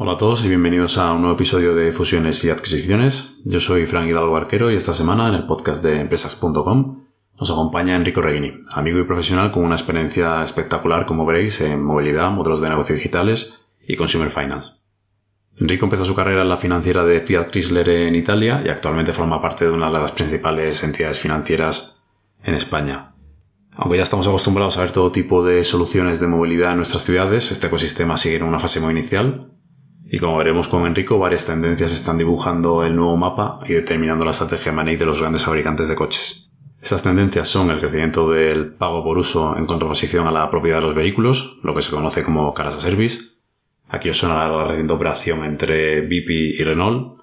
Hola a todos y bienvenidos a un nuevo episodio de Fusiones y Adquisiciones. Yo soy Frank Hidalgo Arquero y esta semana en el podcast de empresas.com nos acompaña Enrico Reguini, amigo y profesional con una experiencia espectacular, como veréis, en movilidad, modelos de negocio digitales y consumer finance. Enrico empezó su carrera en la financiera de Fiat Chrysler en Italia y actualmente forma parte de una de las principales entidades financieras en España. Aunque ya estamos acostumbrados a ver todo tipo de soluciones de movilidad en nuestras ciudades, este ecosistema sigue en una fase muy inicial y como veremos con Enrico, varias tendencias están dibujando el nuevo mapa y determinando la estrategia money de los grandes fabricantes de coches. Estas tendencias son el crecimiento del pago por uso en contraposición a la propiedad de los vehículos, lo que se conoce como caras a service. Aquí os suena la reciente operación entre BP y Renault.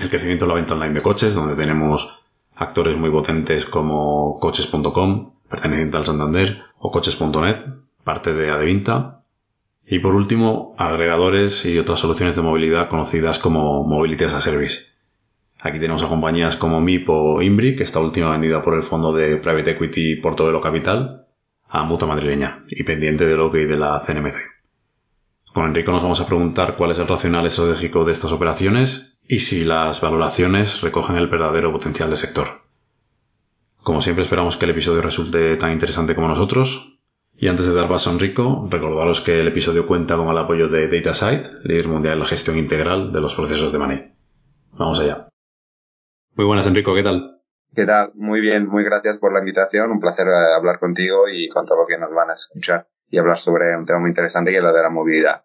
El crecimiento de la venta online de coches, donde tenemos actores muy potentes como coches.com, perteneciente al Santander, o coches.net, parte de Adevinta, y por último, agregadores y otras soluciones de movilidad conocidas como Mobility as a Service. Aquí tenemos a compañías como MIP o Imbri, que está última vendida por el fondo de Private Equity Portobelo Capital, a Mutua Madrileña, y pendiente de lo que de la CNMC. Con Enrico nos vamos a preguntar cuál es el racional estratégico de estas operaciones y si las valoraciones recogen el verdadero potencial del sector. Como siempre esperamos que el episodio resulte tan interesante como nosotros, y antes de dar paso a Enrico, recordaros que el episodio cuenta con el apoyo de DataSite, líder mundial en la gestión integral de los procesos de money. Vamos allá. Muy buenas, Enrico, ¿qué tal? ¿Qué tal? Muy bien, muy gracias por la invitación. Un placer eh, hablar contigo y con todo lo que nos van a escuchar y hablar sobre un tema muy interesante que es la de la movilidad.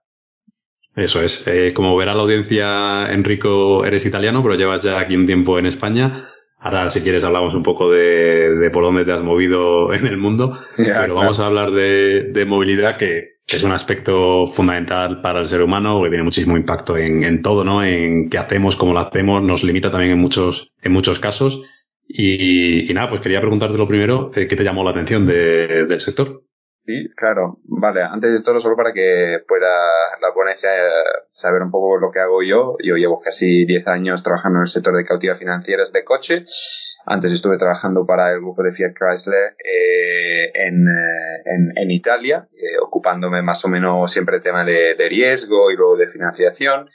Eso es. Eh, como verá la audiencia, Enrico, eres italiano, pero llevas ya aquí un tiempo en España. Ahora, si quieres, hablamos un poco de, por dónde te has movido en el mundo. pero vamos a hablar de, movilidad, que, es un aspecto fundamental para el ser humano, que tiene muchísimo impacto en, todo, ¿no? En qué hacemos, cómo lo hacemos, nos limita también en muchos, en muchos casos. Y, nada, pues quería preguntarte lo primero, eh, ¿qué te llamó la atención del sector? Sí, claro. Vale, antes de todo, solo para que pueda la ponencia eh, saber un poco lo que hago yo. Yo llevo casi 10 años trabajando en el sector de cautiva financieras de coche. Antes estuve trabajando para el grupo de Fiat Chrysler eh, en, eh, en, Italia, ocupándome más o menos siempre el tema de, de, riesgo y luego de financiación.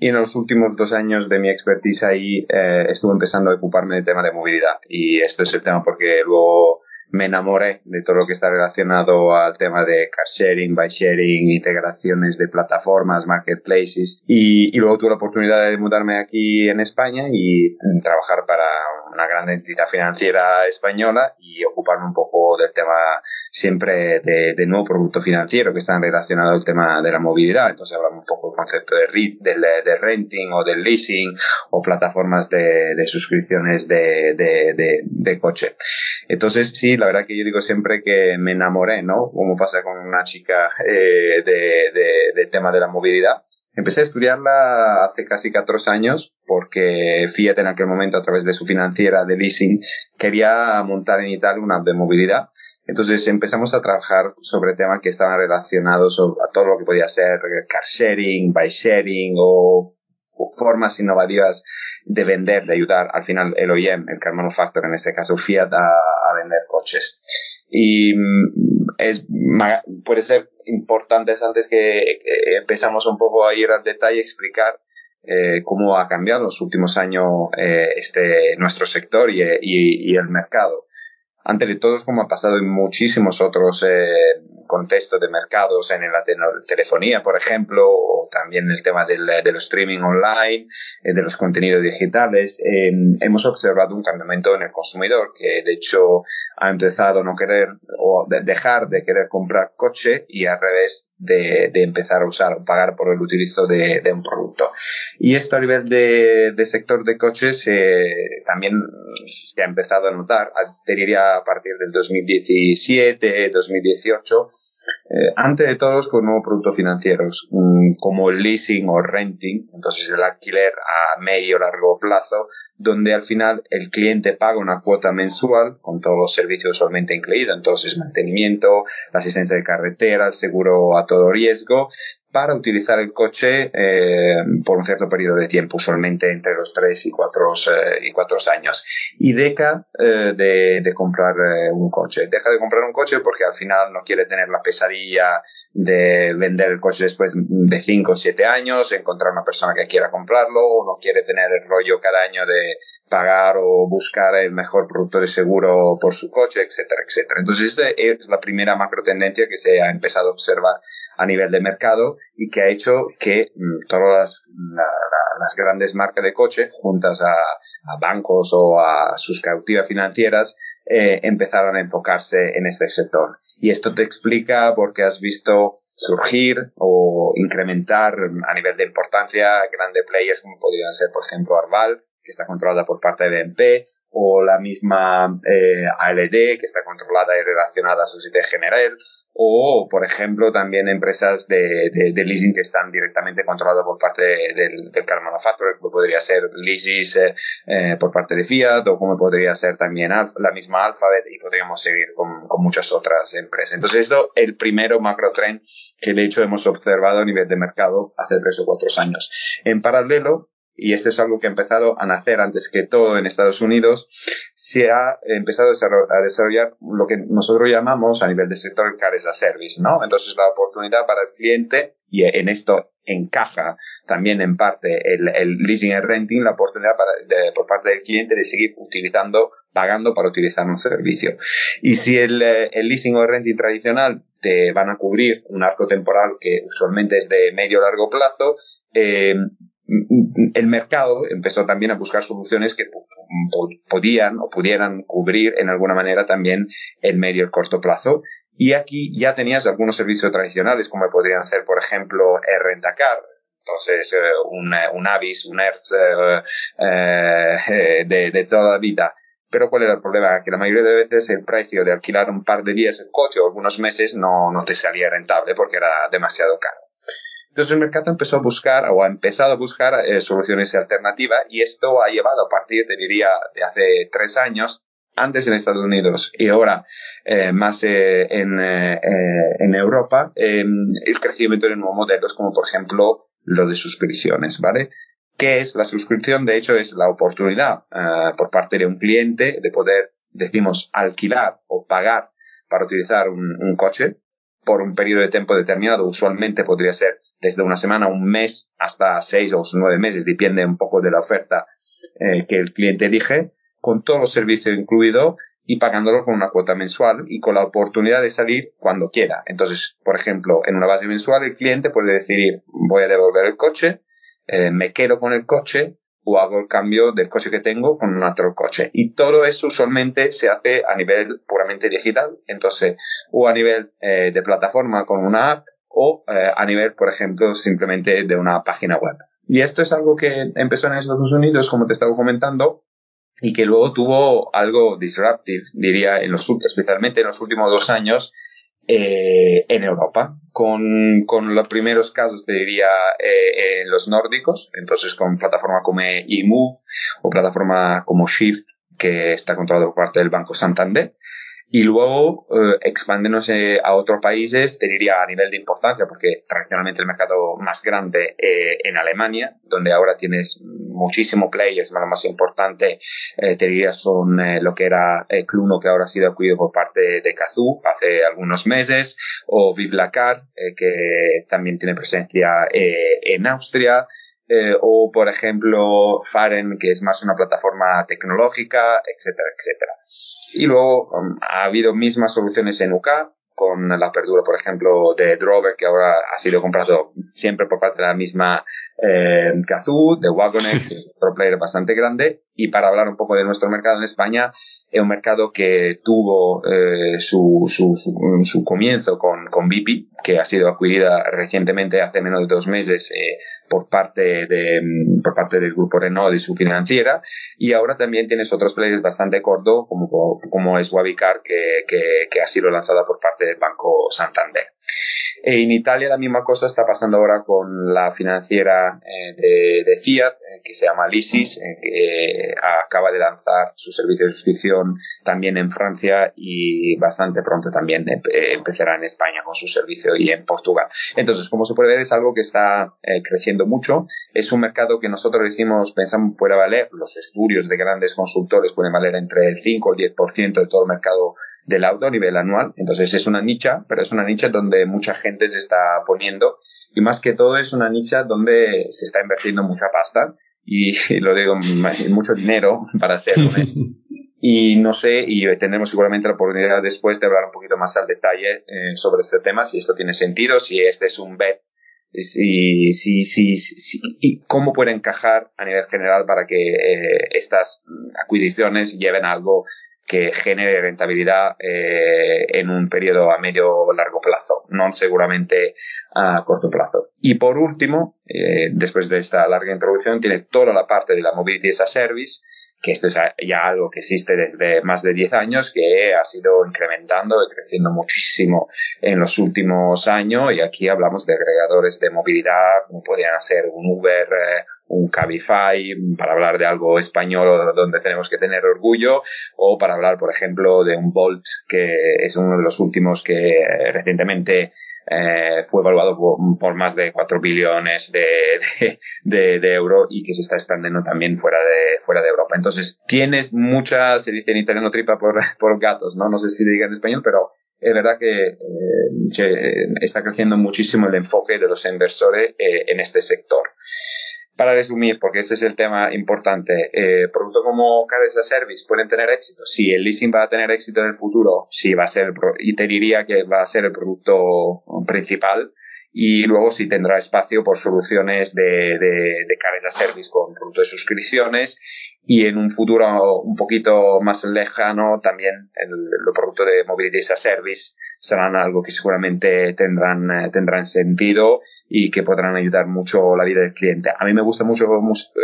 Y en los últimos dos años de mi expertise ahí estuve empezando a ocuparme del tema de movilidad. Y esto es el tema porque luego me enamoré de todo lo que está relacionado al tema de car sharing, bike sharing, integraciones de plataformas, marketplaces y, y, luego tuve la oportunidad de mudarme aquí en España y trabajar para una gran entidad financiera española y ocuparme un poco del tema siempre de, nuevo producto financiero que están relacionado al tema de la movilidad. Entonces hablamos un poco del concepto de, renting o del leasing o plataformas de, de suscripciones de, de, coche. Entonces sí, la verdad que yo digo siempre que me enamoré, ¿no? Como pasa con una chica eh, de, del tema de la movilidad. Empecé a estudiarla hace casi 14 años porque Fiat en aquel momento a través de su financiera de leasing quería montar en Italia una app de movilidad. Entonces empezamos a trabajar sobre temas que estaban relacionados a todo lo que podía ser car sharing, bike sharing o formas innovativas de vender, de ayudar al final el OEM, el car manufacturer, en este caso Fiat, a, vender coches. Y mm, es, puede ser importante antes que, empezamos un poco a ir al detalle, explicar eh, cómo ha cambiado en los últimos años eh, este, nuestro sector y, el mercado. Antes de todo, como ha pasado en muchísimos otros eh, contextos de mercados, en la telefonía, por ejemplo, o también el tema del, del streaming online, eh, de los contenidos digitales, eh, hemos observado un cambiamiento en el consumidor que, de hecho, ha empezado a no querer o de dejar de querer comprar coche y al revés de, empezar a usar o pagar por el utilizo de, un producto. Y esto a nivel de, sector de coches eh, también se ha empezado a notar, diría a partir del 2017, 2018, eh, antes de todos con nuevos productos financieros, como el leasing o renting, entonces el alquiler a medio o largo plazo, donde al final el cliente paga una cuota mensual con todos los servicios usualmente incluidos, entonces mantenimiento, la asistencia de carretera, el seguro a todo riesgo, para utilizar el coche eh, por un cierto periodo de tiempo, usualmente entre los 3 y 4 eh, y cuatro años. Y deja eh, de, de, comprar eh, un coche. Deja de comprar un coche porque al final no quiere tener la pesadilla de vender el coche después de 5 o 7 años, encontrar una persona que quiera comprarlo, o no quiere tener el rollo cada año de pagar o buscar el mejor producto de seguro por su coche, etcétera, etcétera. Entonces, esa es la primera macro tendencia que se ha empezado a observar a nivel de mercado y que ha hecho que mm, todas las, grandes marcas de coche, juntas a, bancos o a sus cautivas financieras, eh, empezaron a enfocarse en este sector. Y esto te explica por qué has visto surgir o incrementar a nivel de importancia grandes players como podrían ser, por ejemplo, Arval, que está controlada por parte de BNP, o la misma eh, ALD, que está controlada y relacionada a Societe General, o, por ejemplo, también empresas de, de, leasing que están directamente controladas por parte del, del car manufacturer, como podría ser Leasys eh, eh, por parte de Fiat, o como podría ser también la misma Alphabet, y podríamos seguir con, con muchas otras empresas. Entonces, esto el primero macro trend que de hecho hemos observado a nivel de mercado hace tres o cuatro años. En paralelo, y esto es algo que ha empezado a nacer antes que todo en Estados Unidos, se ha empezado a desarrollar lo que nosotros llamamos a nivel de sector car as a service, ¿no? Entonces la oportunidad para el cliente, y en esto encaja también en parte el, leasing y renting, la oportunidad por parte del cliente de seguir utilizando, pagando para utilizar un servicio. Y si el, el leasing o el renting tradicional te van a cubrir un arco temporal que usualmente es de medio o largo plazo, eh, el mercado empezó también a buscar soluciones que podían o pudieran cubrir en alguna manera también el medio y corto plazo. Y aquí ya tenías algunos servicios tradicionales, como podrían ser, por ejemplo, el rentacar, entonces eh, un, un Avis, un Hertz eh, eh, de, de, toda la vida. Pero ¿cuál era el problema? Que la mayoría de veces el precio de alquilar un par de días el coche o algunos meses no, no te salía rentable porque era demasiado caro. Entonces el mercado empezó a buscar o ha empezado a buscar eh, soluciones alternativas y esto ha llevado a partir, te diría, de hace tres años, antes en Estados Unidos y ahora eh, más eh, en, en, Europa, el crecimiento de nuevos modelos como por ejemplo lo de suscripciones, ¿vale? ¿Qué es la suscripción? De hecho, es la oportunidad por parte de un cliente de poder, decimos, alquilar o pagar para utilizar un, un coche por un periodo de tiempo determinado. Usualmente podría ser desde una semana, un mes, hasta seis o nueve meses, depende un poco de la oferta eh, que el cliente elige, con todos los servicios incluidos y pagándolo con una cuota mensual y con la oportunidad de salir cuando quiera. Entonces, por ejemplo, en una base mensual el cliente puede decidir voy a devolver el coche, eh, me quedo con el coche o hago el cambio del coche que tengo con un otro coche. Y todo eso usualmente se hace a nivel puramente digital, entonces, o a nivel eh, de plataforma con una app, o eh, a nivel, por ejemplo, simplemente de una página web. Y esto es algo que empezó en Estados Unidos, como te estaba comentando, y que luego tuvo algo disruptive, diría, en los, especialmente en los últimos dos años, eh, en Europa, con, con, los primeros casos, te diría, eh, en los nórdicos, entonces con plataforma como eMove o plataforma como Shift, que está controlada por parte del Banco Santander, y luego eh, a otros países, te diría a nivel de importancia, porque tradicionalmente el mercado más grande eh, en Alemania, donde ahora tienes muchísimo players, lo más importante, eh, te diría son eh, lo que era eh, Cluno, que ahora ha sido adquirido por parte de Kazoo hace algunos meses, o Vivlacar, que también tiene presencia en Austria, o por ejemplo Faren, que es más una plataforma tecnológica, etcétera, etcétera. Y luego um, ha habido mismas soluciones en UK, con la apertura, por ejemplo, de Drover, que ahora ha sido comprado siempre por parte de la misma eh, Kazoo, de Wagonex, que es otro player bastante grande, Y para hablar un poco de nuestro mercado en España, es un mercado que tuvo eh, su, su, su, comienzo con, con BP, que ha sido adquirida recientemente hace menos de dos meses eh, por, parte de, mm, por parte del grupo Renault y su financiera. Y ahora también tienes otros players bastante cortos, como, como es Wabicar, que, que ha sido lanzada por parte del Banco Santander. En Italia la misma cosa está pasando ahora con la financiera eh, de, Fiat, eh, que se llama Lysis, eh, que acaba de lanzar su servicio de suscripción también en Francia y bastante pronto también empezará en España con su servicio y en Portugal. Entonces, como se puede ver, es algo que está creciendo mucho. Es un mercado que nosotros decimos, pensamos puede valer, los estudios de grandes consultores pueden valer entre el 5 y el 10% de todo el mercado del auto a nivel anual. Entonces, es una nicha, pero es una nicha donde mucha gente se está poniendo y más que todo es una nicha donde se está invirtiendo mucha pasta y, lo digo, mucho dinero para ser honesto. Y no sé, y tendremos seguramente la oportunidad después de hablar un poquito más al detalle eh, sobre este tema, si esto tiene sentido, si este es un bet, si, si, si, si y cómo puede encajar a nivel general para que eh, estas adquisiciones lleven a algo que genere rentabilidad eh, en un periodo a medio o largo plazo, no seguramente a corto plazo. Y por último, eh, después de esta larga introducción, tiene toda la parte de la Mobility as a Service, que esto es ya algo que existe desde más de 10 años, que ha sido incrementando y creciendo muchísimo en los últimos años. Y aquí hablamos de agregadores de movilidad, como podrían ser un Uber, eh, un Cabify, para hablar de algo español donde tenemos que tener orgullo, o para hablar, por ejemplo, de un Bolt, que es uno de los últimos que recientemente eh, fue evaluado por, más de 4 billones de, de, de, euros y que se está expandiendo también fuera de, fuera de Europa. Entonces, tienes mucha, se dice en italiano tripa por, por gatos, ¿no? No sé si diga en español, pero es verdad que eh, está creciendo muchísimo el enfoque de los inversores eh, en este sector para resumir, porque ese es el tema importante, eh, productos como Car as a Service pueden tener éxito. Si el leasing va a tener éxito en el futuro, sí va a ser, y te diría que va a ser el producto principal. Y luego sí tendrá espacio por soluciones de, de, de Car as a Service con productos de suscripciones y en un futuro un poquito más lejano también el, los productos de Mobility as a Service serán algo que seguramente tendrán, eh, tendrán sentido y que podrán ayudar mucho la vida del cliente. A mí me gusta mucho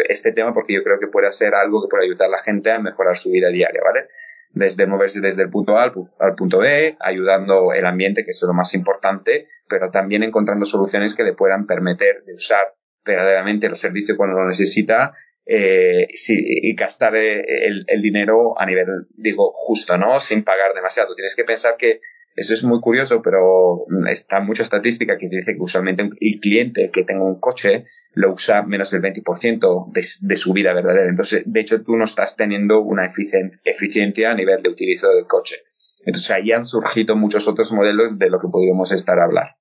este tema porque yo creo que puede ser algo que puede ayudar a la gente a mejorar su vida diaria, ¿vale? Desde moverse desde el punto A al, al punto B, ayudando el ambiente, que es lo más importante, pero también encontrando soluciones que le puedan permitir de usar verdaderamente los servicios cuando lo necesita eh, sí, y gastar eh, el, el, dinero a nivel, digo, justo, ¿no? Sin pagar demasiado. Tienes que pensar que eso es muy curioso, pero está mucha estadística que dice que usualmente el cliente que tenga un coche lo usa menos del 20% de, de su vida verdadera. Entonces, de hecho, tú no estás teniendo una eficiencia a nivel de utilizo del coche. Entonces, ahí han surgido muchos otros modelos de lo que podríamos estar a hablar.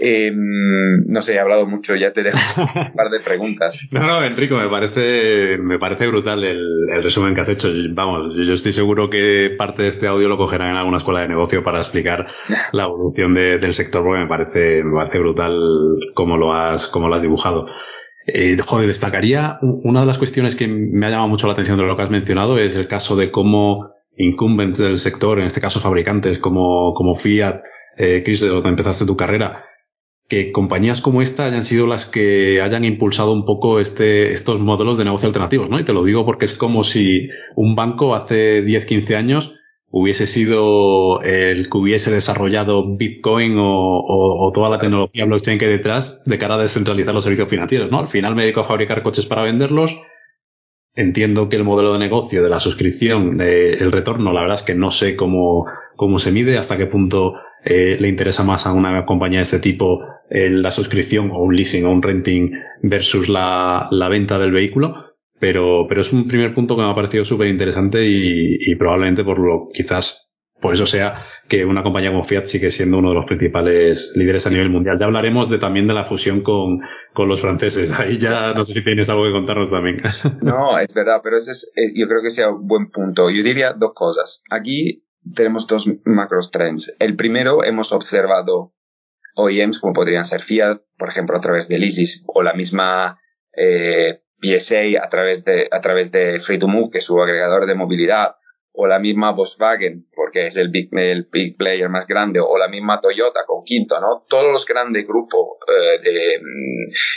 Eh, no sé, he hablado mucho, ya te dejo un par de preguntas. no, no, Enrico, me parece, me parece brutal el, el, resumen que has hecho. Vamos, yo estoy seguro que parte de este audio lo cogerán en alguna escuela de negocio para explicar la evolución de, del sector, porque me parece, me parece brutal cómo lo has, cómo lo has dibujado. Eh, joder, destacaría una de las cuestiones que me ha llamado mucho la atención de lo que has mencionado es el caso de cómo incumbentes del sector, en este caso fabricantes como, como Fiat, eh, donde empezaste tu carrera, que compañías como esta hayan sido las que hayan impulsado un poco este, estos modelos de negocio alternativos, ¿no? Y te lo digo porque es como si un banco hace 10, 15 años hubiese sido el que hubiese desarrollado Bitcoin o, o, o, toda la tecnología blockchain que hay detrás de cara a descentralizar los servicios financieros, ¿no? Al final me dedico a fabricar coches para venderlos. Entiendo que el modelo de negocio de la suscripción, eh, el retorno, la verdad es que no sé cómo, cómo se mide, hasta qué punto eh, le interesa más a una compañía de este tipo eh, la suscripción o un leasing o un renting versus la, la venta del vehículo. Pero, pero es un primer punto que me ha parecido súper interesante y, probablemente por lo quizás por eso sea que una compañía como Fiat sigue siendo uno de los principales líderes a nivel mundial. Ya hablaremos de, también de la fusión con, con los franceses. Ahí ya no sé si tienes algo que contarnos también. No, es verdad, pero ese es, eh, yo creo que sea un buen punto. Yo diría dos cosas. Aquí tenemos dos macros trends. El primero, hemos observado OEMs como podrían ser Fiat, por ejemplo, a través de ISIS o la misma eh, PSA a través de, a través de Free2Move, que es su agregador de movilidad, o la misma Volkswagen, porque es el big, el big player más grande, o la misma Toyota con Quinto, ¿no? Todos los grandes grupos eh,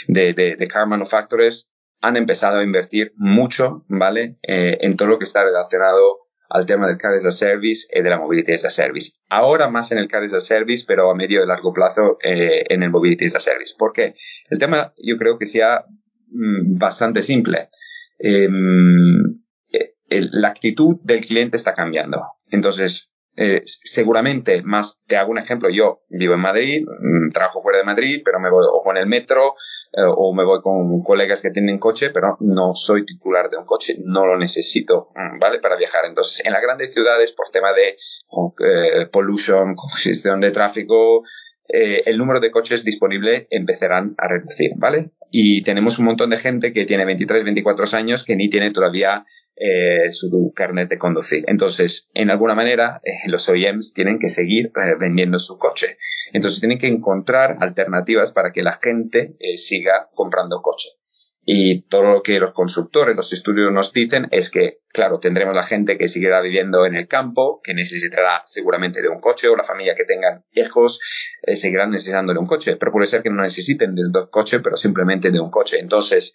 de, de, de, car manufacturers han empezado a invertir mucho, ¿vale? Eh, en todo lo que está relacionado al tema del Car as a Service y de la Mobility as a Service. Ahora más en el Car as a Service, pero a medio y largo plazo eh, en el Mobility as a Service. ¿Por qué? El tema yo creo que sea mm, bastante simple. Em, eh, la actitud del cliente está cambiando. Entonces, eh, seguramente más, te hago un ejemplo, yo vivo en Madrid, mm, trabajo fuera de Madrid, pero me voy o con el metro eh, o me voy con colegas que tienen coche, pero no soy titular de un coche, no lo necesito, mm, ¿vale? Para viajar. Entonces, en las grandes ciudades, por tema de eh, pollution, congestión de tráfico, eh, el número de coches disponibles empezarán a reducir, ¿vale? Y tenemos un montón de gente que tiene 23, 24 años que ni tiene todavía eh, su carnet de conducir. Entonces, en alguna manera, eh, los OEMs tienen que seguir vendiendo su coche. Entonces, tienen que encontrar alternativas para que la gente siga comprando coche. Y todo lo que los constructores, los estudios nos dicen es que, claro, tendremos la gente que seguirá viviendo en el campo, que necesitará seguramente de un coche, o la familia que tengan hijos eh, seguirán necesitando de un coche, pero puede ser que no necesiten de dos coches, pero simplemente de un coche. Entonces,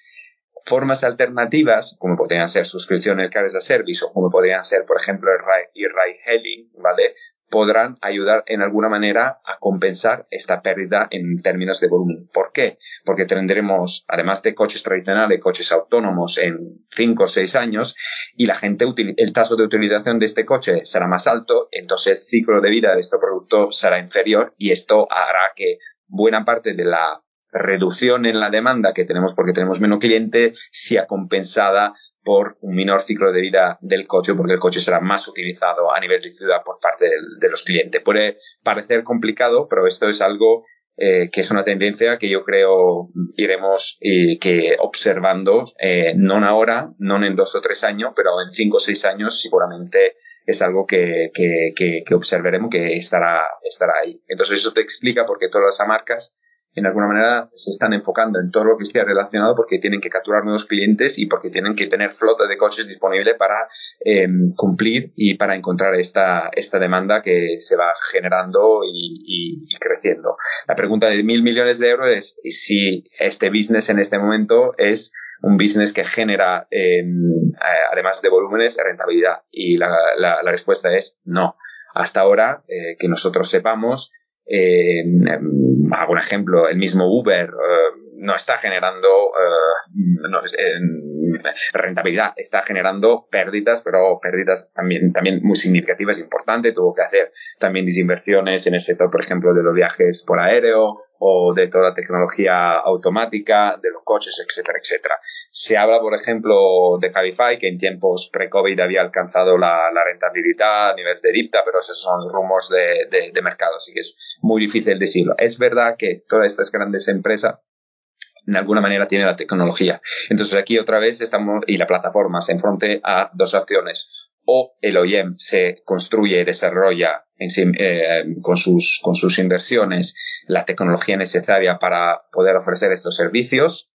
formas alternativas, como podrían ser suscripciones cars a service o como podrían ser, por ejemplo, el ride hailing, ¿vale? Podrán ayudar en alguna manera a compensar esta pérdida en términos de volumen. ¿Por qué? Porque tendremos, además de coches tradicionales, coches autónomos en 5 o 6 años y la gente, el tasa de utilización de este coche será más alto, entonces el ciclo de vida de este producto será inferior y esto hará que buena parte de la reducción en la demanda que tenemos porque tenemos menos cliente sea compensada por un menor ciclo de vida del coche porque el coche será más utilizado a nivel de ciudad por parte de, los clientes. Puede parecer complicado, pero esto es algo eh, que es una tendencia que yo creo iremos que observando, eh, no ahora, no en dos o tres años, pero en cinco o seis años seguramente es algo que, que, que, que observaremos que estará, estará ahí. Entonces eso te explica por qué todas las marcas en alguna manera se están enfocando en todo lo que esté relacionado porque tienen que capturar nuevos clientes y porque tienen que tener flota de coches disponible para em, cumplir y para encontrar esta, esta demanda que se va generando y, creciendo. La pregunta de mil millones de euros es si este business en este momento es un business que genera, em, además de volúmenes, rentabilidad. Y la, la, respuesta es no. Hasta ahora, eh, que nosotros sepamos, eh, hago un ejemplo, el mismo Uber eh, no está generando eh, rentabilidad, está generando pérdidas, pero pérdidas también, también muy significativas, importantes. Tuvo que hacer también desinversiones en el sector, por ejemplo, de los viajes por aéreo o de toda la tecnología automática, de los coches, etcétera, etcétera. Se habla, por ejemplo, de Cabify, que en tiempos pre-COVID había alcanzado la, rentabilidad a nivel de dipta, pero esos son rumores de, de mercado, así que es muy difícil decirlo. Es verdad que todas estas grandes empresas de alguna manera tiene la tecnología. Entonces aquí otra vez estamos, y la plataforma se enfrente a dos opciones. O el OEM se construye y desarrolla eh, con, sus, con sus inversiones la tecnología necesaria para poder ofrecer estos servicios,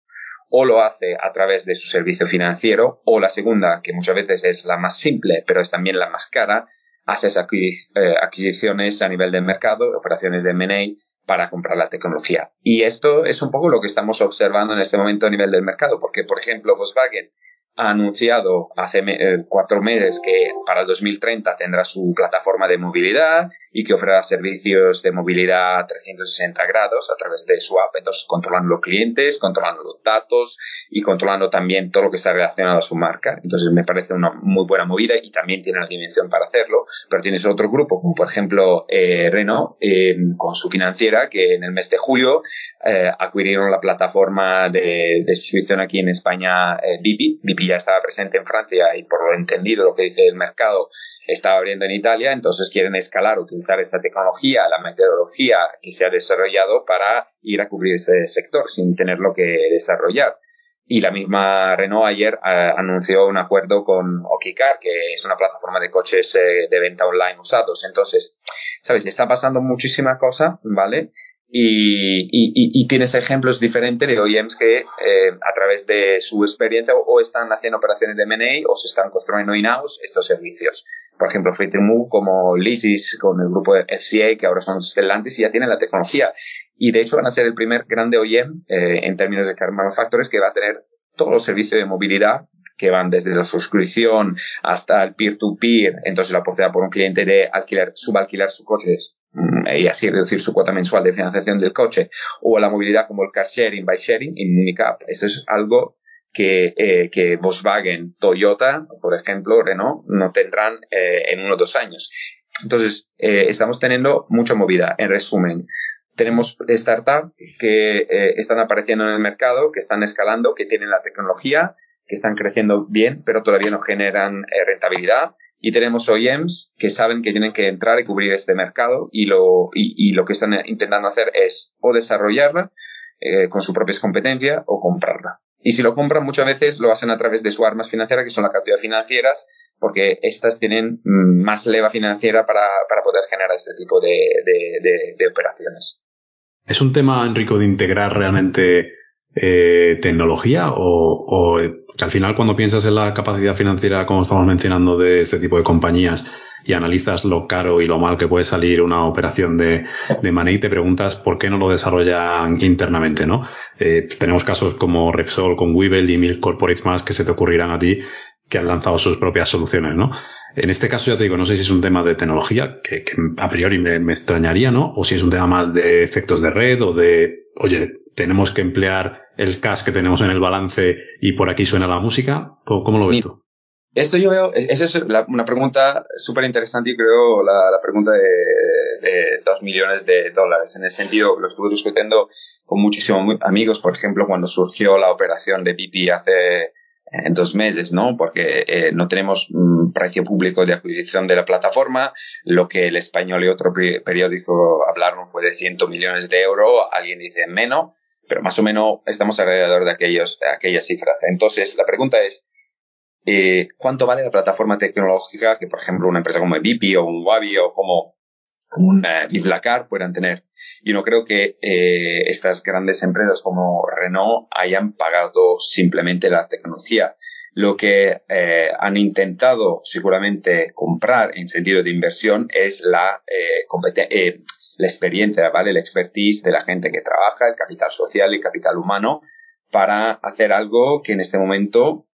o lo hace a través de su servicio financiero, o la segunda, que muchas veces es la más simple, pero es también la más cara, haces eh, adquisiciones a nivel de mercado, operaciones de M&A, para comprar la tecnología. Y esto es un poco lo que estamos observando en este momento a nivel del mercado, porque, por ejemplo, Volkswagen ha anunciado hace eh, cuatro meses que para el 2030 tendrá su plataforma de movilidad y que ofrecerá servicios de movilidad 360 grados a través de su app, entonces controlando los clientes, controlando los datos y controlando también todo lo que está relacionado a su marca. Entonces me parece una muy buena movida y también tiene la dimensión para hacerlo, pero tienes otro grupo como por ejemplo eh, Renault eh, con su financiera que en el mes de julio adquirieron la plataforma de, de aquí en España Bipi ya estaba presente en Francia y por lo entendido lo que dice el mercado estaba abriendo en Italia, entonces quieren escalar, utilizar esta tecnología, la metodología que se ha desarrollado para ir a cubrir ese sector sin tenerlo que desarrollar. Y la misma Renault ayer eh, anunció un acuerdo con Okicar, que es una plataforma de coches eh, de venta online usados. Entonces, ¿sabes? Está pasando muchísima cosa, ¿vale? Y, tienes ejemplos diferentes de OEMs que eh, a través de su experiencia o, están haciendo operaciones de M&A o se están construyendo in-house estos servicios. Por ejemplo, Move como Lysis con el grupo FCA que ahora son Stellantis y ya tienen la tecnología. Y de hecho van a ser el primer grande OEM eh, en términos de car manufacturers que va a tener todos los servicios de movilidad que van desde la suscripción hasta el peer-to-peer, entonces la oportunidad por un cliente de alquilar, subalquilar sus coches y así reducir su cuota mensual de financiación del coche, o la movilidad como el car sharing, bike sharing en Unicap. Eso es algo que, eh, que Volkswagen, Toyota, por ejemplo, Renault, no tendrán eh, en uno o dos años. Entonces, eh, estamos teniendo mucha movida. En resumen, tenemos startups que están apareciendo en el mercado, que están escalando, que tienen la tecnología, que están creciendo bien, pero todavía no generan eh, rentabilidad. Y tenemos OEMs que saben que tienen que entrar y cubrir este mercado y lo, y, lo que están intentando hacer es o desarrollarla eh, con sus propias competencias o comprarla. Y si lo compran muchas veces lo hacen a través de sus armas financieras, que son las capturas financieras, porque estas tienen mm, más leva financiera para, poder generar este tipo de, de operaciones. Es un tema, Enrico, de integrar realmente eh, tecnología o, que al final cuando piensas en la capacidad financiera, como estamos mencionando, de este tipo de compañías y analizas lo caro y lo mal que puede salir una operación de, de money, te preguntas por qué no lo desarrollan internamente, ¿no? Eh, tenemos casos como Repsol con Weevil y mil corporates más que se te ocurrirán a ti que han lanzado sus propias soluciones, ¿no? En este caso ya te digo, no sé si es un tema de tecnología, que, a priori me, extrañaría, ¿no? O si es un tema más de efectos de red o de, oye, tenemos que emplear el cash que tenemos en el balance y por aquí suena la música? ¿Cómo, lo ves tú? Esto yo veo, esa es una pregunta súper interesante y creo la, pregunta de, dos millones de dólares. En ese sentido, lo estuve discutiendo con muchísimos amigos, por ejemplo, cuando surgió la operación de BP hace en dos meses, ¿no? Porque eh, no tenemos un precio público de adquisición de la plataforma. Lo que el español y otro periódico hablaron fue de 100 millones de euros. Alguien dice menos pero más o menos estamos alrededor de, aquellos, aquellas cifras. Entonces, la pregunta es, eh, ¿cuánto vale la plataforma tecnológica que, por ejemplo, una empresa como BP o un Wabi o como un uh, puedan tener? Yo no creo que eh, estas grandes empresas como Renault hayan pagado simplemente la tecnología. Lo que eh, han intentado seguramente comprar en sentido de inversión es la competencia la experiencia, ¿vale? La expertise de la gente que trabaja, el capital social el capital humano, para hacer algo que en este momento,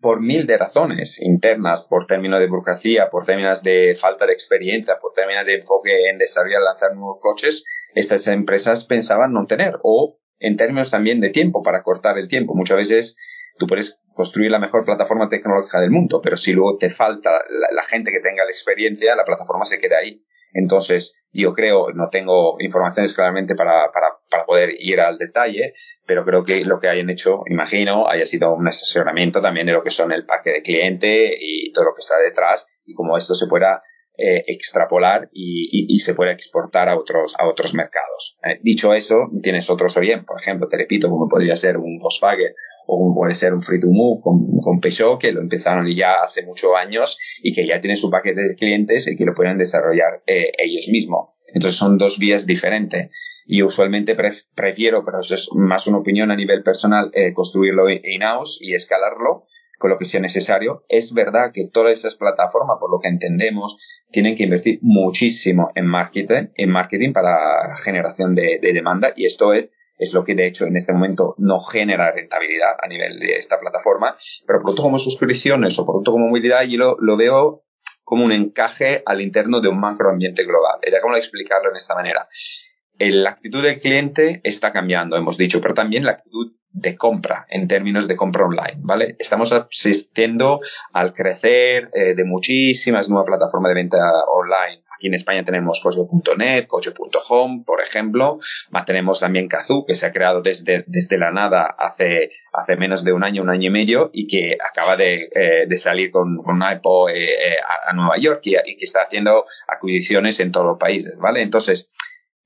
por mil de razones internas, por términos de burocracia, por términos de falta de experiencia, por términos de enfoque en desarrollar, lanzar nuevos coches, estas empresas pensaban no tener, o en términos también de tiempo, para cortar el tiempo. Muchas veces tú puedes construir la mejor plataforma tecnológica del mundo, pero si luego te falta la, gente que tenga la experiencia, la plataforma se queda ahí. Entonces, yo creo, no tengo informaciones claramente para, para, para poder ir al detalle, pero creo que lo que hayan hecho, imagino, haya sido un asesoramiento también de lo que son el parque de cliente y todo lo que está detrás y cómo esto se pueda eh, extrapolar y, se puede exportar a otros, a otros mercados. Eh, dicho eso, tienes otros OEM, por ejemplo, te repito, como podría ser un Volkswagen o como puede ser un Free to Move con, con Peugeot, que lo empezaron ya hace muchos años y que ya tienen su paquete de clientes y que lo pueden desarrollar eh, ellos mismos. Entonces son dos vías diferentes y usualmente prefiero, pero eso es más una opinión a nivel personal, construirlo in-house y escalarlo con lo que sea necesario. Es verdad que todas esas plataformas, por lo que entendemos, tienen que invertir muchísimo en marketing, en marketing para generación de, demanda y esto es, es lo que de hecho en este momento no genera rentabilidad a nivel de esta plataforma, pero producto como suscripciones o producto como movilidad yo lo, veo como un encaje al interno de un macroambiente global. Era como explicarlo en esta manera. La actitud del cliente está cambiando, hemos dicho, pero también la actitud de compra en términos de compra online, ¿vale? Estamos asistiendo al crecer eh, de muchísimas nuevas plataformas de venta online. Aquí en España tenemos coche.net, coche.home, por ejemplo. Tenemos también Kazoo, que se ha creado desde, desde la nada hace, hace menos de un año, un año y medio, y que acaba de, eh, de salir con, con una eh, a, Nueva York y, y que está haciendo adquisiciones en todos los países, ¿vale? Entonces,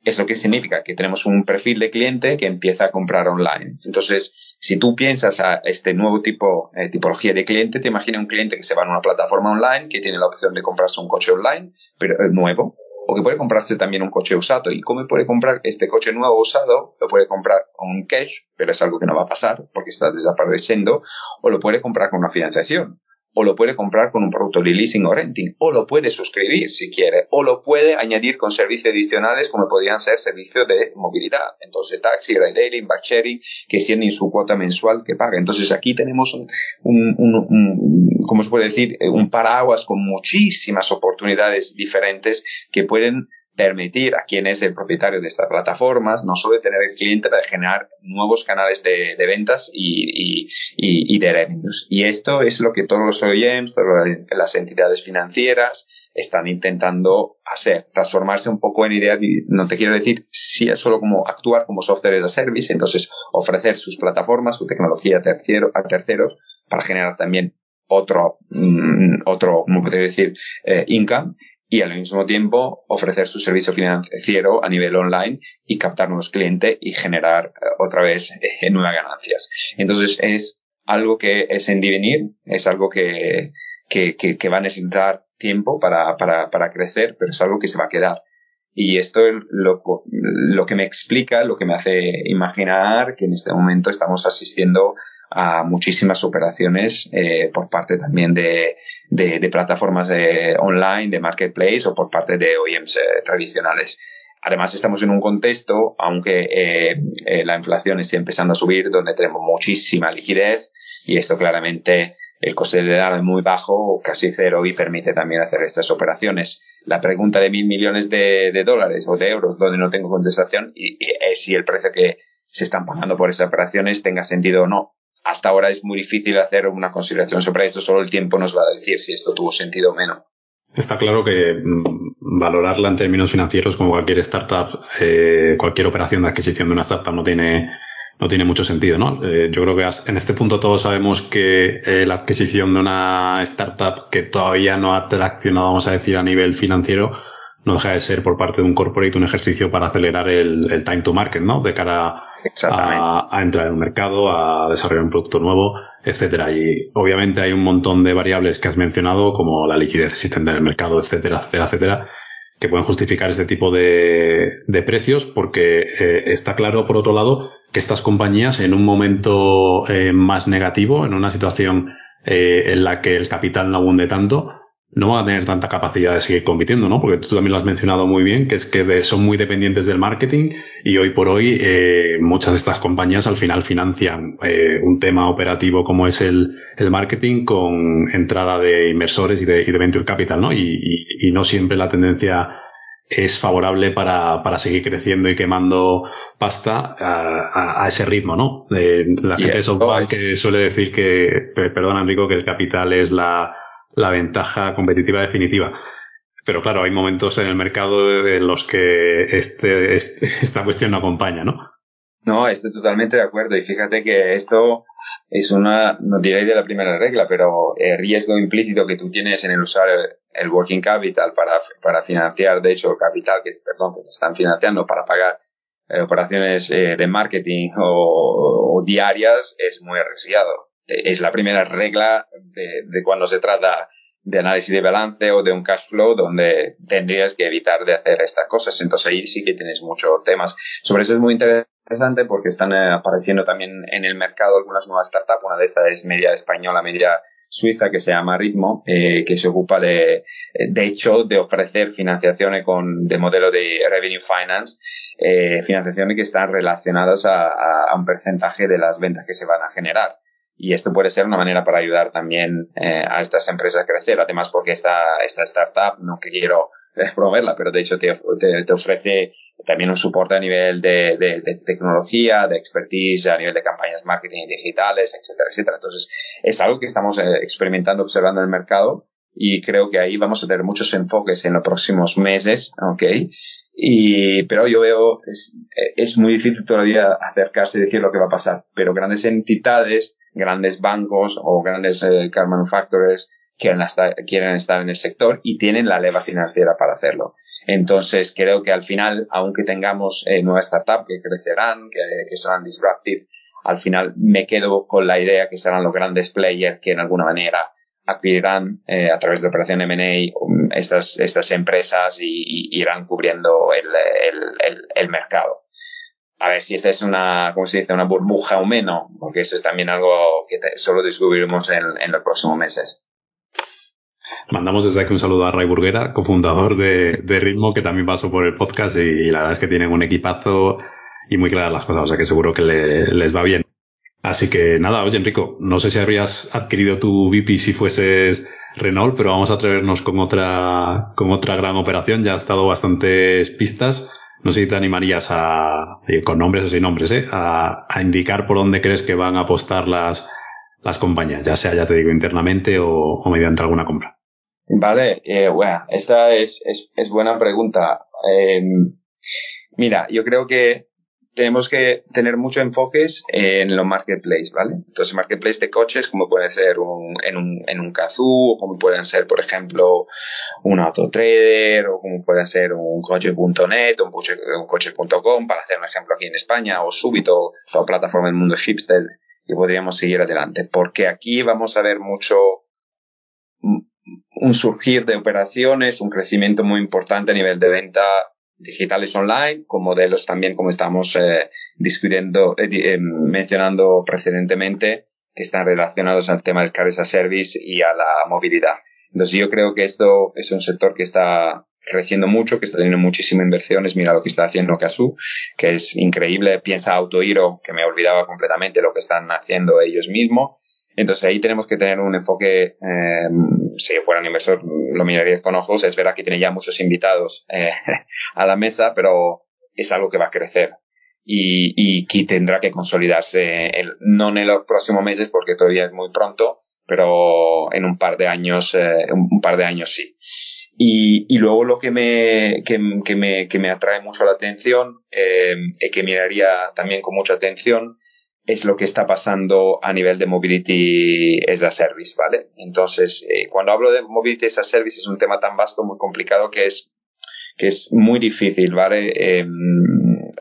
¿Eso qué significa? Que tenemos un perfil de cliente que empieza a comprar online. Entonces, si tú piensas a este nuevo tipo, eh, tipología de cliente, te imaginas un cliente que se va a una plataforma online, que tiene la opción de comprarse un coche online, pero nuevo, o que puede comprarse también un coche usado. ¿Y cómo puede comprar este coche nuevo usado? Lo puede comprar con un cash, pero es algo que no va a pasar porque está desapareciendo, o lo puede comprar con una financiación o lo puede comprar con un producto de leasing o renting, o lo puede suscribir si quiere, o lo puede añadir con servicios adicionales como podrían ser servicios de movilidad. Entonces, taxi, ride-hailing, sharing, que tienen su cuota mensual que paga. Entonces, aquí tenemos un, un, un, un ¿cómo se puede decir? Un paraguas con muchísimas oportunidades diferentes que pueden permitir a quien es el propietario de estas plataformas no solo de tener el cliente, para generar nuevos canales de, ventas y, y, y, de revenues. Y esto es lo que todos los OEMs, todas las entidades financieras están intentando hacer, transformarse un poco en idea, no te quiero decir si es solo como actuar como software as a service, entonces ofrecer sus plataformas, su tecnología a, a terceros para generar también otro, mm, otro, ¿cómo podría decir?, eh, income y al mismo tiempo ofrecer su servicio financiero a nivel online y captar nuevos clientes y generar eh, otra vez eh, nuevas ganancias. Entonces es algo que es en devenir, es algo que, que, que, va a necesitar tiempo para, para, para crecer, pero es algo que se va a quedar. Y esto es lo, lo, que me explica, lo que me hace imaginar que en este momento estamos asistiendo a muchísimas operaciones eh, por parte también de, de, de plataformas de online, de marketplace o por parte de OEMs eh, tradicionales. Además, estamos en un contexto, aunque eh, eh, la inflación esté empezando a subir, donde tenemos muchísima liquidez y esto claramente el coste de dado es muy bajo, casi cero, y permite también hacer estas operaciones. La pregunta de mil millones de, dólares o de euros, donde no tengo contestación, y es si el precio que se están pagando por esas operaciones tenga sentido o no hasta ahora es muy difícil hacer una consideración sobre esto, solo el tiempo nos va a decir si esto tuvo sentido o menos. Está claro que mm, valorarla en términos financieros como cualquier startup, eh, cualquier operación de adquisición de una startup no tiene, no tiene mucho sentido, ¿no? Eh, yo creo que en este punto todos sabemos que eh, la adquisición de una startup que todavía no ha traccionado, vamos a decir, a nivel financiero, no deja de ser por parte de un corporate un ejercicio para acelerar el, el time to market, ¿no? De cara a, a, entrar en un mercado, a desarrollar un producto nuevo, etcétera. Y obviamente hay un montón de variables que has mencionado, como la liquidez existente en el mercado, etcétera, etcétera, etcétera, que pueden justificar este tipo de, de precios, porque eh, está claro, por otro lado, que estas compañías en un momento eh, más negativo, en una situación eh, en la que el capital no abunde tanto, no van a tener tanta capacidad de seguir compitiendo, ¿no? Porque tú también lo has mencionado muy bien, que es que son muy dependientes del marketing y hoy por hoy eh, muchas de estas compañías al final financian eh, un tema operativo como es el, el, marketing con entrada de inversores y de, y de venture capital, ¿no? Y, y, y, no siempre la tendencia es favorable para, para seguir creciendo y quemando pasta a, a, a ese ritmo, ¿no? De, la gente de SoftBank que suele decir que, perdón Enrico, que el capital es la la ventaja competitiva definitiva. Pero claro, hay momentos en el mercado en los que este, este, esta cuestión no acompaña, ¿no? No, estoy totalmente de acuerdo. Y fíjate que esto es una, no diré de la primera regla, pero el riesgo implícito que tú tienes en el usar el, working capital para, para financiar, de hecho, el capital que, perdón, que te están financiando para pagar eh, operaciones eh, de marketing o, o, diarias es muy arriesgado es la primera regla de, de, cuando se trata de análisis de balance o de un cash flow donde tendrías que evitar de hacer estas cosas. Entonces ahí sí que tienes muchos temas. Sobre eso es muy interesante porque están eh, apareciendo también en el mercado algunas nuevas startups. Una de estas es media española, media suiza que se llama Ritmo, eh, que se ocupa de, de hecho, de ofrecer financiaciones con, de modelo de revenue finance, eh, financiaciones que están relacionadas a, a un porcentaje de las ventas que se van a generar y esto puede ser una manera para ayudar también eh, a estas empresas a crecer. Además, porque esta, esta startup, no que quiero eh, promoverla, pero de hecho te, te, ofrece también un soporte a nivel de, de, de, tecnología, de expertise, a nivel de campañas marketing digitales, etcétera, etcétera. Entonces, es algo que estamos eh, experimentando, observando en el mercado y creo que ahí vamos a tener muchos enfoques en los próximos meses, ¿ok? Y, pero yo veo, es, es muy difícil todavía acercarse y decir lo que va a pasar, pero grandes entidades grandes bancos o grandes eh, car manufacturers quieren estar, quieren estar en el sector y tienen la leva financiera para hacerlo. Entonces, creo que al final, aunque tengamos eh, nuevas startups que crecerán, que, serán disruptive, al final me quedo con la idea que serán los grandes players que en alguna manera adquirirán eh, a través de operación M&A um, estas, empresas y, irán cubriendo el, mercado. A ver si esta es una, ¿cómo se dice?, una burbuja o menos, porque eso es también algo que solo descubriremos en, los próximos meses. Mandamos desde aquí un saludo a Ray Burguera, cofundador de, Ritmo, que también pasó por el podcast y, la verdad es que tienen un equipazo y muy claras las cosas, o sea que seguro que les va bien. Así que nada, oye Enrico, no sé si habrías adquirido tu VIP si fueses Renault, pero vamos a atrevernos con otra, con otra gran operación. Ya ha estado bastantes pistas. No sé si te animarías a, con nombres o sin nombres, ¿eh? a, indicar por dónde crees que van a apostar las, las compañías, ya sea, ya te digo, internamente o, mediante alguna compra. Vale, eh, bueno, esta es, es, es buena pregunta. Eh, mira, yo creo que tenemos que tener mucho enfoques en los marketplaces, ¿vale? Entonces, marketplace de coches, como puede ser un, en un, en un Kazoo, o como pueden ser, por ejemplo, un Autotrader, o como puede ser un coche.net, un, un coche.com, para hacer un ejemplo aquí en España, o Súbito, toda plataforma del mundo Shipstead, y podríamos seguir adelante. Porque aquí vamos a ver mucho, un surgir de operaciones, un crecimiento muy importante a nivel de venta digitales online, con modelos también como estamos eh, discutiendo, eh, eh, mencionando precedentemente, que están relacionados al tema del car as a service y a la movilidad. Entonces yo creo que esto es un sector que está creciendo mucho, que está teniendo muchísimas inversiones. Mira lo que está haciendo Casu, que es increíble. Piensa Autohero, que me olvidaba completamente lo que están haciendo ellos mismos. Entonces ahí tenemos que tener un enfoque, eh, si fuera un inversor lo miraría con ojos, es verdad que tiene ya muchos invitados eh, a la mesa, pero es algo que va a crecer y, y que tendrá que consolidarse, no en los próximos meses porque todavía es muy pronto, pero en un par de años, eh, un par de años sí. Y, y luego lo que me, que, que, me, que me atrae mucho la atención eh, y que miraría también con mucha atención es lo que está pasando a nivel de Mobility as a Service, ¿vale? Entonces, eh, cuando hablo de Mobility as a Service es un tema tan vasto, muy complicado, que es, que es muy difícil, ¿vale? Em,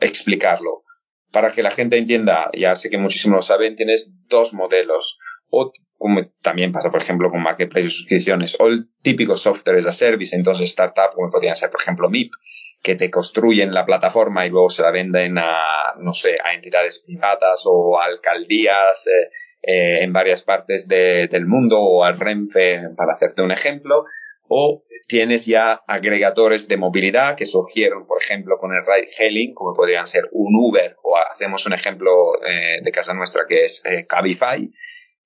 explicarlo. Para que la gente entienda, ya sé que muchísimo lo saben, tienes dos modelos. O como también pasa, por ejemplo, con Marketplace y suscripciones, o el típico software as a service, entonces startup, como podrían ser, por ejemplo, MIP, que te construyen la plataforma y luego se la venden a, no sé, a entidades privadas o a alcaldías eh, eh, en varias partes del mundo o al Renfe, para hacerte un ejemplo. O tienes ya agregadores de movilidad que surgieron, por ejemplo, con el ride hailing, como podrían ser un Uber, o hacemos un ejemplo eh, de casa nuestra que es Cabify,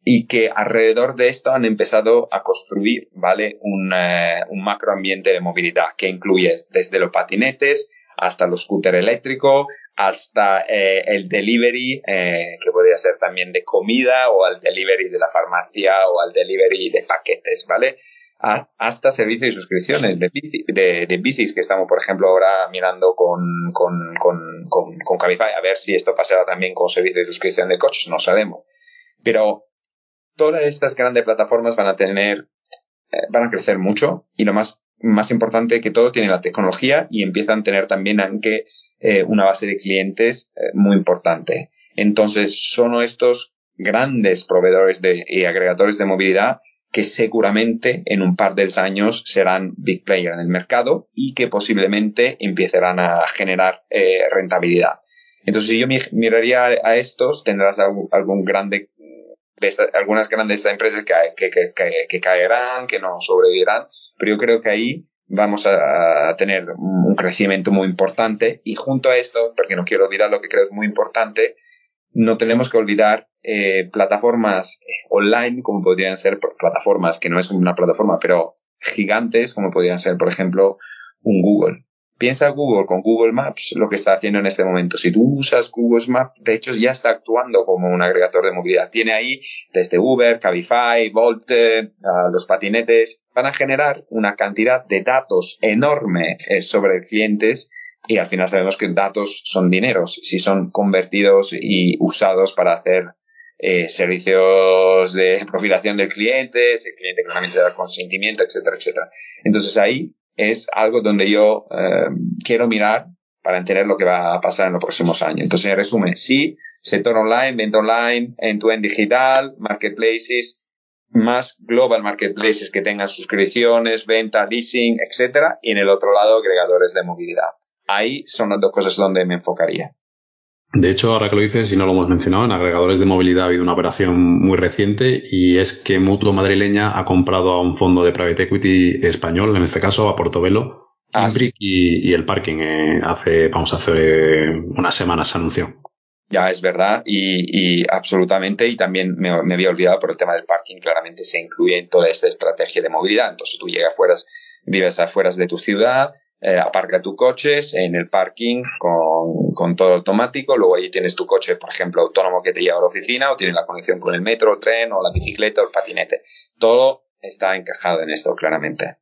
y que alrededor de esto han empezado a construir, ¿vale? Un, eh, un macroambiente de movilidad que incluye desde los patinetes hasta los scooter eléctrico, hasta eh, el delivery, eh, que podría ser también de comida o al delivery de la farmacia o al delivery de paquetes, ¿vale? hasta servicios y suscripciones de, de, de, bicis que estamos, por ejemplo, ahora mirando con, con, con, con, con Cabify, a ver si esto pasará también con servicios de suscripción de coches, no sabemos. Pero todas estas grandes plataformas van a tener, eh, van a crecer mucho y lo más, más importante que todo tiene la tecnología y empiezan a tener también aunque eh, una base de clientes eh, muy importante. Entonces son estos grandes proveedores de, y agregadores de movilidad que seguramente en un par de años serán big players en el mercado y que posiblemente empezarán a generar rentabilidad. Entonces, si yo miraría a estos, tendrás algún, algún grande algunas grandes empresas que, que, que, caerán, que no sobrevivirán, pero yo creo que ahí vamos a, tener un crecimiento muy importante y junto a esto, porque no quiero olvidar lo que creo es muy importante, no tenemos que olvidar eh, plataformas online como podrían ser plataformas que no es una plataforma, pero gigantes como podrían ser, por ejemplo, un Google. Piensa Google con Google Maps lo que está haciendo en este momento. Si tú usas Google Maps, de hecho ya está actuando como un agregador de movilidad. Tiene ahí desde Uber, Cabify, Bolt, eh, los patinetes. Van a generar una cantidad de datos enorme eh, sobre clientes y al final sabemos que datos son dineros. Si son convertidos y usados para hacer eh, servicios de profilación del cliente, el cliente claramente da consentimiento, etcétera, etcétera. Entonces ahí es algo donde yo eh, quiero mirar para entender lo que va a pasar en los próximos años. Entonces, en resumen, sí, sector online, venta online, end-to-end digital, marketplaces, más global marketplaces que tengan suscripciones, venta, leasing, etcétera, y en el otro lado agregadores de movilidad. Ahí son las dos cosas donde me enfocaría. De hecho, ahora que lo dices y no lo hemos mencionado, en agregadores de movilidad ha habido una operación muy reciente y es que Mutuo Madrileña ha comprado a un fondo de private equity español, en este caso a Portobelo, ah, y, el parking eh, hace, vamos, hace unas semanas se anunció. Ya es verdad y, absolutamente y también me, había olvidado por el tema del parking claramente se incluye en toda esta estrategia de movilidad. Entonces tú llegas afuera, vives afuera de tu ciudad, eh, aparca tus coches en el parking con, con, todo automático, luego ahí tienes tu coche, por ejemplo, autónomo que te lleva a la oficina o tienes la conexión con el metro, el tren o la bicicleta o el patinete. Todo está encajado en esto, claramente.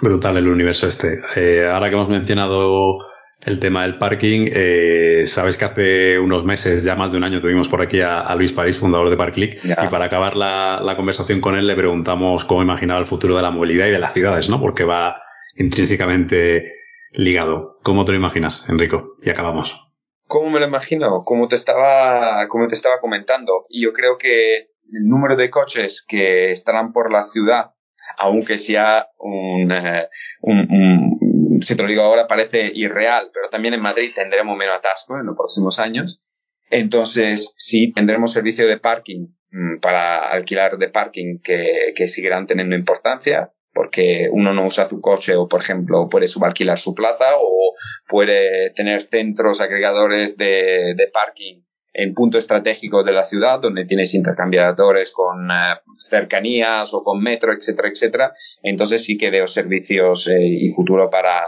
Brutal el universo este. Eh, ahora que hemos mencionado el tema del parking, eh, sabes que hace unos meses, ya más de un año, tuvimos por aquí a, Luis París, fundador de Parklick, y para acabar la, la conversación con él le preguntamos cómo imaginaba el futuro de la movilidad y de las ciudades, ¿no? Porque va intrínsecamente ligado. ¿Cómo te lo imaginas, Enrico? Y acabamos. ¿Cómo me lo imagino? Como te estaba, como te estaba comentando, yo creo que el número de coches que estarán por la ciudad, aunque sea un, eh, si te lo digo ahora parece irreal, pero también en Madrid tendremos menos atasco en los próximos años. Entonces, sí, tendremos servicio de parking mm, para alquilar de parking que seguirán teniendo importancia porque uno no usa su coche o, por ejemplo, puede subalquilar su plaza o puede tener centros agregadores de, de parking en punto estratégico de la ciudad donde tienes intercambiadores con eh, cercanías o con metro, etcétera, etcétera. Entonces sí que veo servicios eh, y futuro para,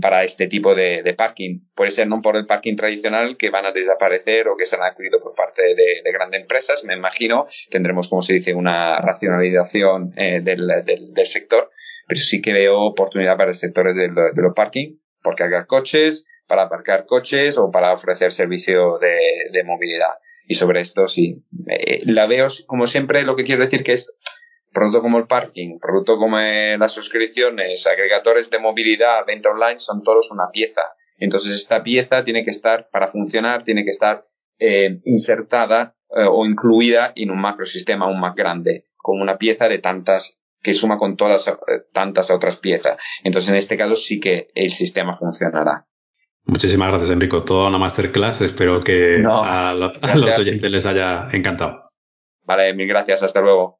para este tipo de, de, parking. Puede ser no por el parking tradicional que van a desaparecer o que se han adquirido por parte de, de grandes empresas, me imagino. Tendremos, como se dice, una racionalización eh, del, del, sector, pero sí que veo oportunidad para el sector de, de los parking, por cargar coches, para aparcar coches o para ofrecer servicio de, de movilidad. Y sobre esto sí, eh, la veo como siempre, lo que quiero decir que es producto como el parking, producto como las suscripciones, agregadores de movilidad, venta online, son todos una pieza. Entonces esta pieza tiene que estar, para funcionar, tiene que estar eh, insertada eh, o incluida en un macrosistema aún más grande, como una pieza de tantas que suma con todas eh, tantas otras piezas. Entonces en este caso sí que el sistema funcionará. Muchísimas gracias, Enrico. Toda una masterclass. Espero que a los oyentes les haya encantado. Vale, mil gracias. Hasta luego.